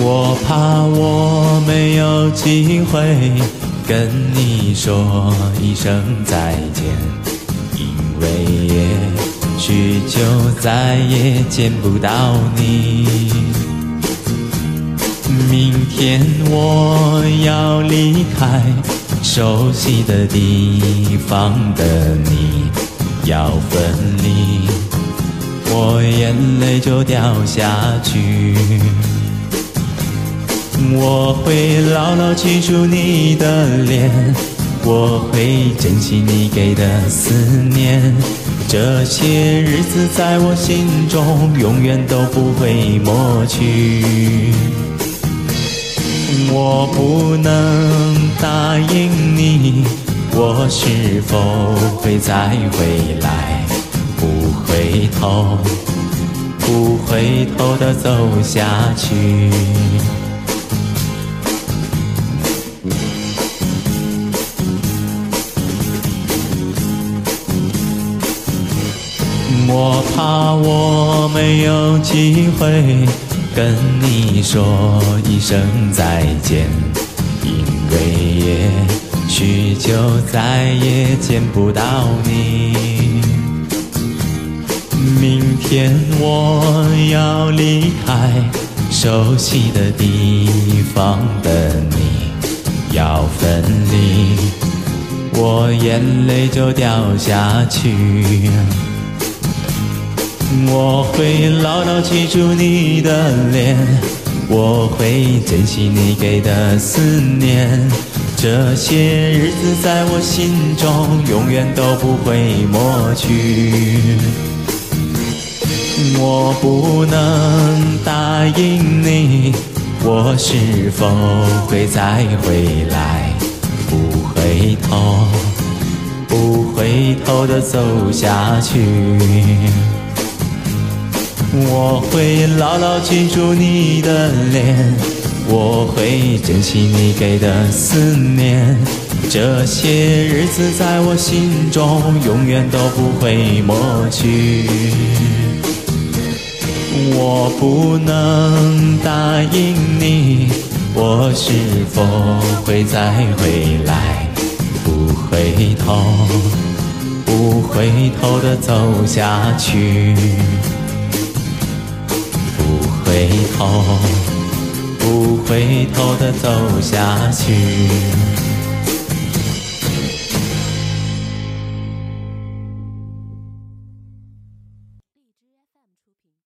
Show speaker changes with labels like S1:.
S1: 我怕我没有机会跟你说一声再见，因为也许就再也见不到你。明天我要离开熟悉的地方的你，要分离，我眼泪就掉下去。我会牢牢记住你的脸，我会珍惜你给的思念。这些日子在我心中永远都不会抹去。我不能答应你，我是否会再回来？不回头，不回头的走下去。我怕我没有机会跟你说一声再见，因为也许就再也见不到你。明天我要离开熟悉的地方的你，要分离，我眼泪就掉下去。我会牢牢记住你的脸，我会珍惜你给的思念。这些日子在我心中永远都不会抹去。我不能答应你，我是否会再回来？不回头，不回头的走下去。我会牢牢记住你的脸，我会珍惜你给的思念。这些日子在我心中永远都不会抹去。我不能答应你，我是否会再回来？不回头，不回头的走下去。回头，不回头的走下去。